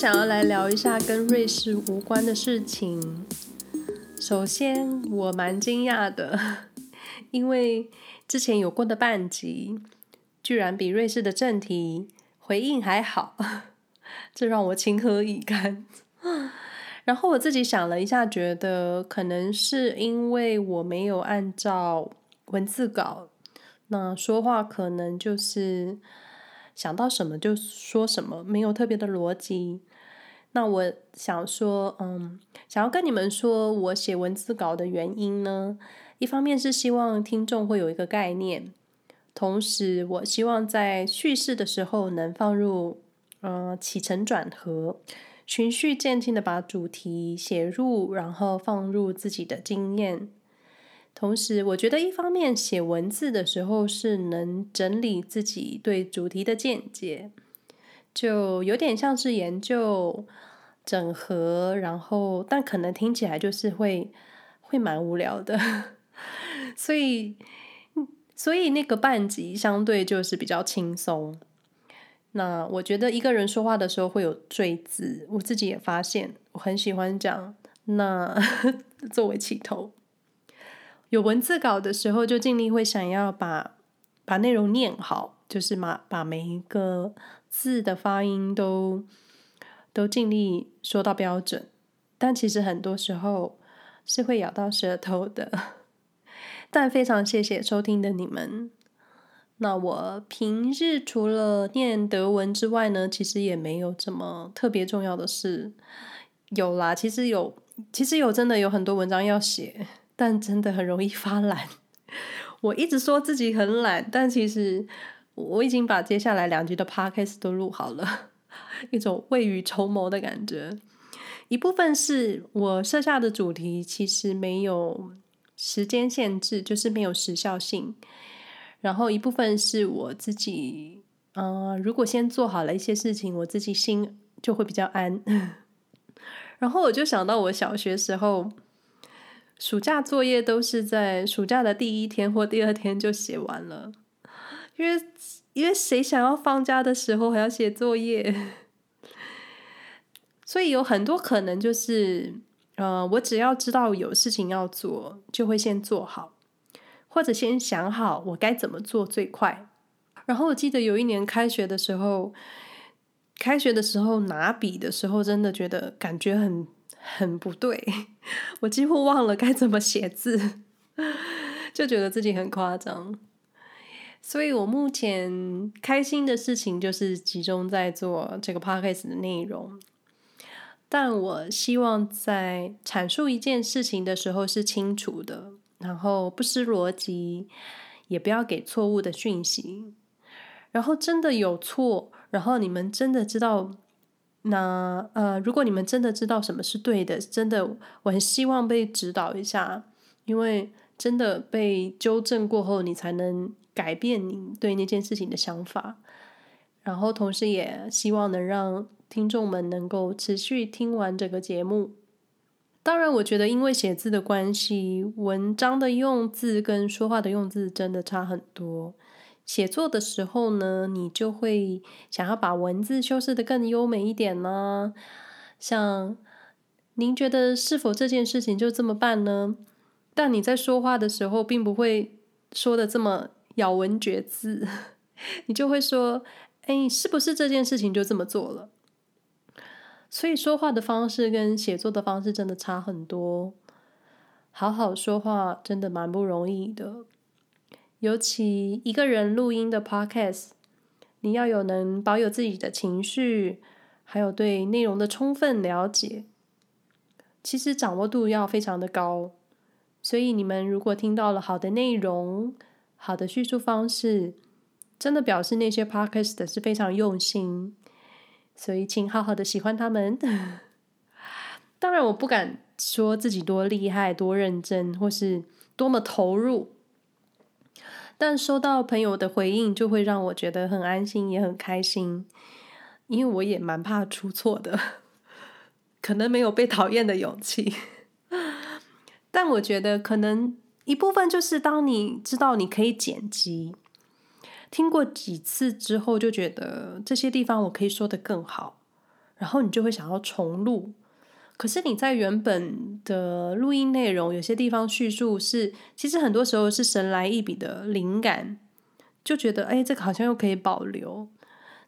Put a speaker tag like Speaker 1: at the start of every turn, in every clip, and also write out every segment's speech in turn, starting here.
Speaker 1: 想要来聊一下跟瑞士无关的事情。首先，我蛮惊讶的，因为之前有过的半集，居然比瑞士的正题回应还好，这让我情何以堪。然后我自己想了一下，觉得可能是因为我没有按照文字稿，那说话可能就是想到什么就说什么，没有特别的逻辑。那我想说，嗯，想要跟你们说，我写文字稿的原因呢，一方面是希望听众会有一个概念，同时我希望在叙事的时候能放入，呃，起承转合。循序渐进的把主题写入，然后放入自己的经验。同时，我觉得一方面写文字的时候是能整理自己对主题的见解，就有点像是研究整合，然后但可能听起来就是会会蛮无聊的。所以，所以那个半集相对就是比较轻松。那我觉得一个人说话的时候会有赘字，我自己也发现，我很喜欢讲。那 作为起头，有文字稿的时候，就尽力会想要把把内容念好，就是把把每一个字的发音都都尽力说到标准。但其实很多时候是会咬到舌头的。但非常谢谢收听的你们。那我平日除了念德文之外呢，其实也没有什么特别重要的事。有啦，其实有，其实有真的有很多文章要写，但真的很容易发懒。我一直说自己很懒，但其实我已经把接下来两集的 podcast 都录好了，一种未雨绸缪的感觉。一部分是我设下的主题其实没有时间限制，就是没有时效性。然后一部分是我自己，嗯、如果先做好了一些事情，我自己心就会比较安。然后我就想到我小学时候，暑假作业都是在暑假的第一天或第二天就写完了，因为因为谁想要放假的时候还要写作业？所以有很多可能就是，呃，我只要知道有事情要做，就会先做好。或者先想好我该怎么做最快。然后我记得有一年开学的时候，开学的时候拿笔的时候，真的觉得感觉很很不对，我几乎忘了该怎么写字，就觉得自己很夸张。所以我目前开心的事情就是集中在做这个 podcast 的内容，但我希望在阐述一件事情的时候是清楚的。然后不失逻辑，也不要给错误的讯息。然后真的有错，然后你们真的知道，那呃，如果你们真的知道什么是对的，真的我很希望被指导一下，因为真的被纠正过后，你才能改变你对那件事情的想法。然后同时也希望能让听众们能够持续听完这个节目。当然，我觉得因为写字的关系，文章的用字跟说话的用字真的差很多。写作的时候呢，你就会想要把文字修饰得更优美一点呢。像您觉得是否这件事情就这么办呢？但你在说话的时候，并不会说得这么咬文嚼字，你就会说：“哎，是不是这件事情就这么做了？”所以说话的方式跟写作的方式真的差很多。好好说话真的蛮不容易的，尤其一个人录音的 podcast，你要有能保有自己的情绪，还有对内容的充分了解，其实掌握度要非常的高。所以你们如果听到了好的内容、好的叙述方式，真的表示那些 podcast 是非常用心。所以，请好好的喜欢他们。当然，我不敢说自己多厉害、多认真，或是多么投入。但收到朋友的回应，就会让我觉得很安心，也很开心。因为我也蛮怕出错的，可能没有被讨厌的勇气。但我觉得，可能一部分就是当你知道你可以剪辑。听过几次之后，就觉得这些地方我可以说得更好，然后你就会想要重录。可是你在原本的录音内容有些地方叙述是，其实很多时候是神来一笔的灵感，就觉得哎，这个好像又可以保留。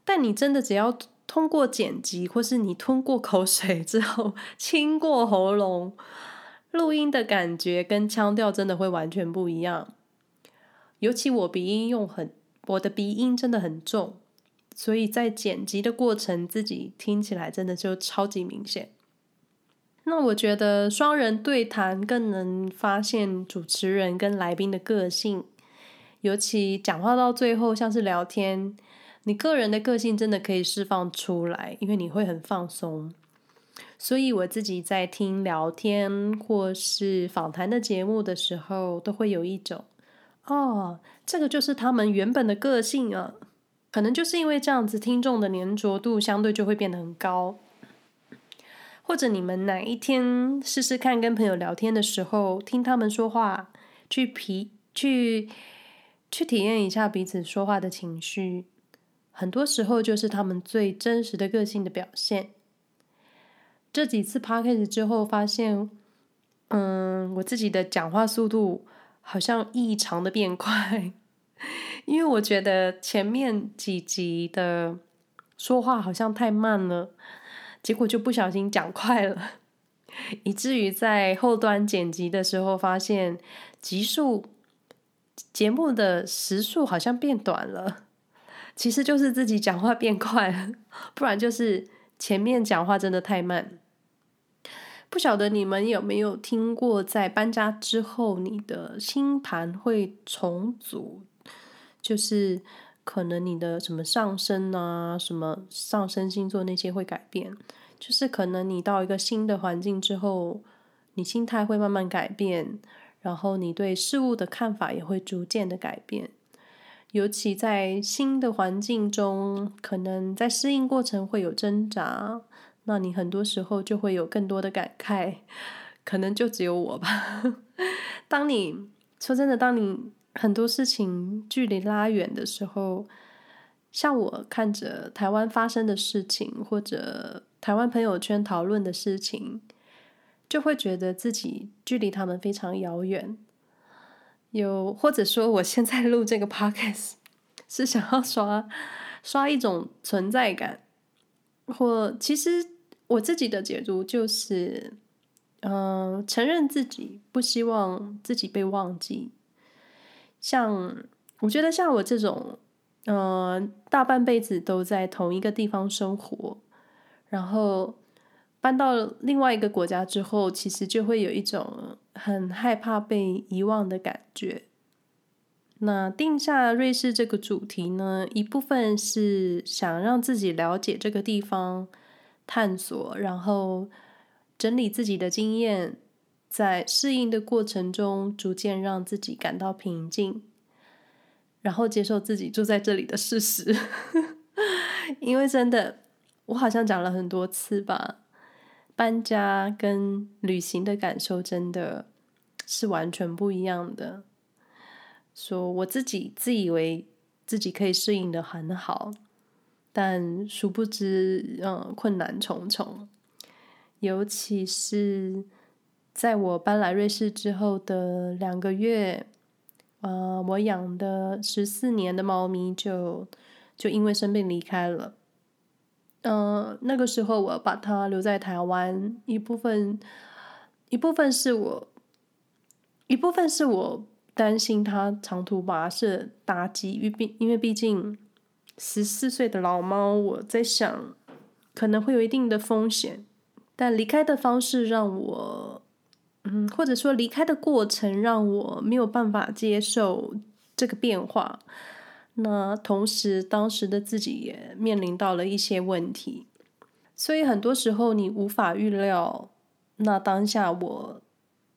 Speaker 1: 但你真的只要通过剪辑，或是你吞过口水之后 清过喉咙，录音的感觉跟腔调真的会完全不一样。尤其我鼻音用很，我的鼻音真的很重，所以在剪辑的过程，自己听起来真的就超级明显。那我觉得双人对谈更能发现主持人跟来宾的个性，尤其讲话到最后像是聊天，你个人的个性真的可以释放出来，因为你会很放松。所以我自己在听聊天或是访谈的节目的时候，都会有一种，哦，这个就是他们原本的个性啊。可能就是因为这样子，听众的黏着度相对就会变得很高。或者你们哪一天试试看，跟朋友聊天的时候，听他们说话，去皮去去体验一下彼此说话的情绪，很多时候就是他们最真实的个性的表现。这几次 podcast 之后，发现，嗯，我自己的讲话速度好像异常的变快，因为我觉得前面几集的说话好像太慢了。结果就不小心讲快了，以至于在后端剪辑的时候，发现集数节目的时数好像变短了。其实就是自己讲话变快了，不然就是前面讲话真的太慢。不晓得你们有没有听过，在搬家之后，你的星盘会重组，就是。可能你的什么上升啊，什么上升星座那些会改变，就是可能你到一个新的环境之后，你心态会慢慢改变，然后你对事物的看法也会逐渐的改变。尤其在新的环境中，可能在适应过程会有挣扎，那你很多时候就会有更多的感慨，可能就只有我吧。当你说真的，当你。很多事情距离拉远的时候，像我看着台湾发生的事情，或者台湾朋友圈讨论的事情，就会觉得自己距离他们非常遥远。有或者说，我现在录这个 podcast 是想要刷刷一种存在感，或其实我自己的解读就是，嗯、承认自己不希望自己被忘记。像我觉得像我这种，呃，大半辈子都在同一个地方生活，然后搬到另外一个国家之后，其实就会有一种很害怕被遗忘的感觉。那定下瑞士这个主题呢，一部分是想让自己了解这个地方，探索，然后整理自己的经验。在适应的过程中，逐渐让自己感到平静，然后接受自己住在这里的事实。因为真的，我好像讲了很多次吧，搬家跟旅行的感受真的是完全不一样的。说我自己自以为自己可以适应的很好，但殊不知，嗯，困难重重，尤其是。在我搬来瑞士之后的两个月，呃，我养的十四年的猫咪就就因为生病离开了。嗯、那个时候我把它留在台湾，一部分一部分是我一部分是我担心它长途跋涉打击，因毕因为毕竟十四岁的老猫，我在想可能会有一定的风险，但离开的方式让我。嗯，或者说离开的过程让我没有办法接受这个变化。那同时，当时的自己也面临到了一些问题，所以很多时候你无法预料。那当下我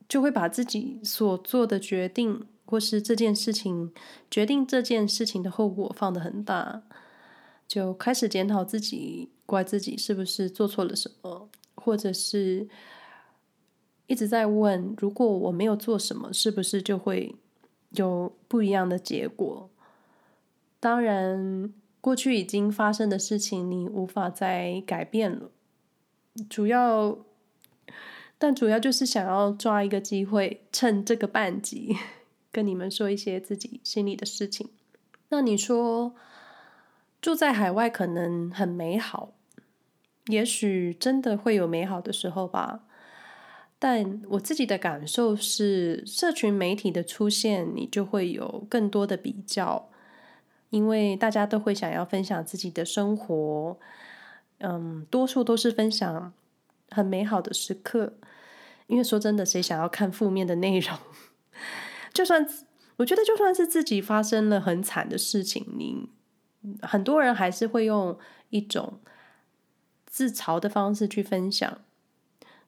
Speaker 1: 就会把自己所做的决定，或是这件事情决定这件事情的后果放得很大，就开始检讨自己，怪自己是不是做错了什么，或者是。一直在问：如果我没有做什么，是不是就会有不一样的结果？当然，过去已经发生的事情，你无法再改变了。主要，但主要就是想要抓一个机会，趁这个半集跟你们说一些自己心里的事情。那你说住在海外可能很美好，也许真的会有美好的时候吧。但我自己的感受是，社群媒体的出现，你就会有更多的比较，因为大家都会想要分享自己的生活，嗯，多数都是分享很美好的时刻。因为说真的，谁想要看负面的内容？就算我觉得，就算是自己发生了很惨的事情，你很多人还是会用一种自嘲的方式去分享。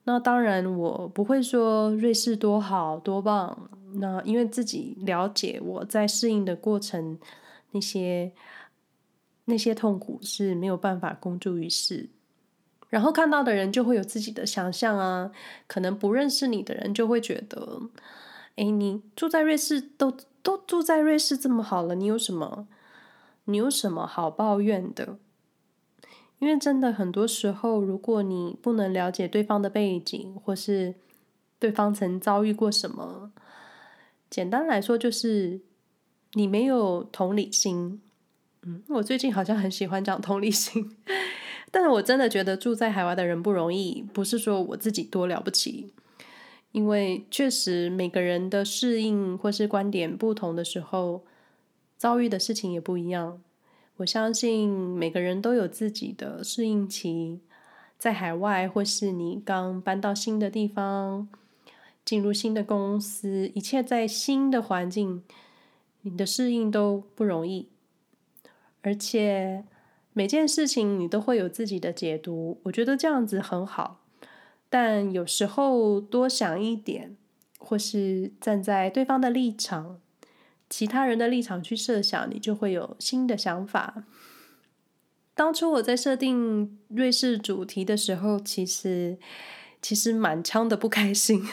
Speaker 1: 那当然，我不会说瑞士多好多棒。那因为自己了解我在适应的过程，那些那些痛苦是没有办法公诸于世。然后看到的人就会有自己的想象啊，可能不认识你的人就会觉得，哎，你住在瑞士都都住在瑞士这么好了，你有什么你有什么好抱怨的？因为真的很多时候，如果你不能了解对方的背景，或是对方曾遭遇过什么，简单来说就是你没有同理心。嗯，我最近好像很喜欢讲同理心，但是我真的觉得住在海外的人不容易，不是说我自己多了不起，因为确实每个人的适应或是观点不同的时候，遭遇的事情也不一样。我相信每个人都有自己的适应期，在海外或是你刚搬到新的地方，进入新的公司，一切在新的环境，你的适应都不容易。而且每件事情你都会有自己的解读，我觉得这样子很好。但有时候多想一点，或是站在对方的立场。其他人的立场去设想，你就会有新的想法。当初我在设定瑞士主题的时候，其实其实满腔的不开心，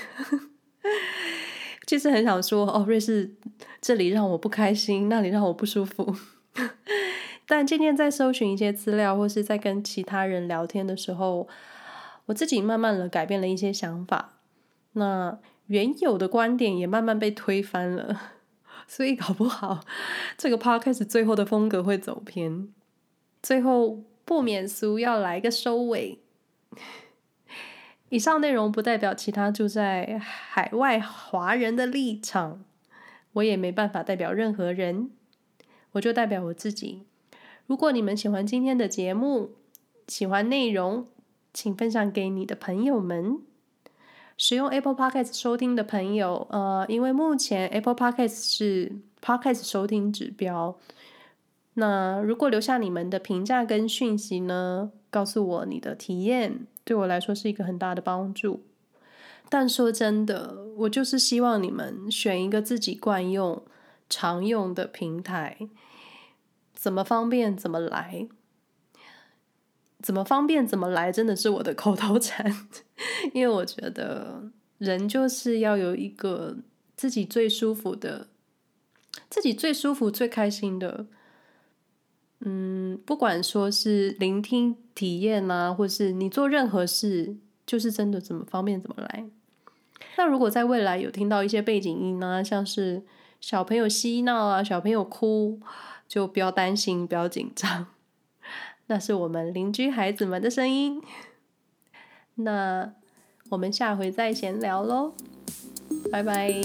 Speaker 1: 其实很想说哦，瑞士这里让我不开心，那里让我不舒服。但今天在搜寻一些资料，或是在跟其他人聊天的时候，我自己慢慢的改变了一些想法，那原有的观点也慢慢被推翻了。所以搞不好，这个 podcast 最后的风格会走偏。最后不免俗，要来个收尾。以上内容不代表其他住在海外华人的立场，我也没办法代表任何人，我就代表我自己。如果你们喜欢今天的节目，喜欢内容，请分享给你的朋友们。使用 Apple Podcast 收听的朋友，呃，因为目前 Apple Podcast 是 Podcast 收听指标，那如果留下你们的评价跟讯息呢，告诉我你的体验，对我来说是一个很大的帮助。但说真的，我就是希望你们选一个自己惯用、常用的平台，怎么方便怎么来。怎么方便怎么来，真的是我的口头禅。因为我觉得人就是要有一个自己最舒服的、自己最舒服、最开心的。嗯，不管说是聆听、体验啊，或是你做任何事，就是真的怎么方便怎么来。那如果在未来有听到一些背景音啊，像是小朋友嬉闹啊、小朋友哭，就不要担心，不要紧张。那是我们邻居孩子们的声音。那我们下回再闲聊喽，拜拜。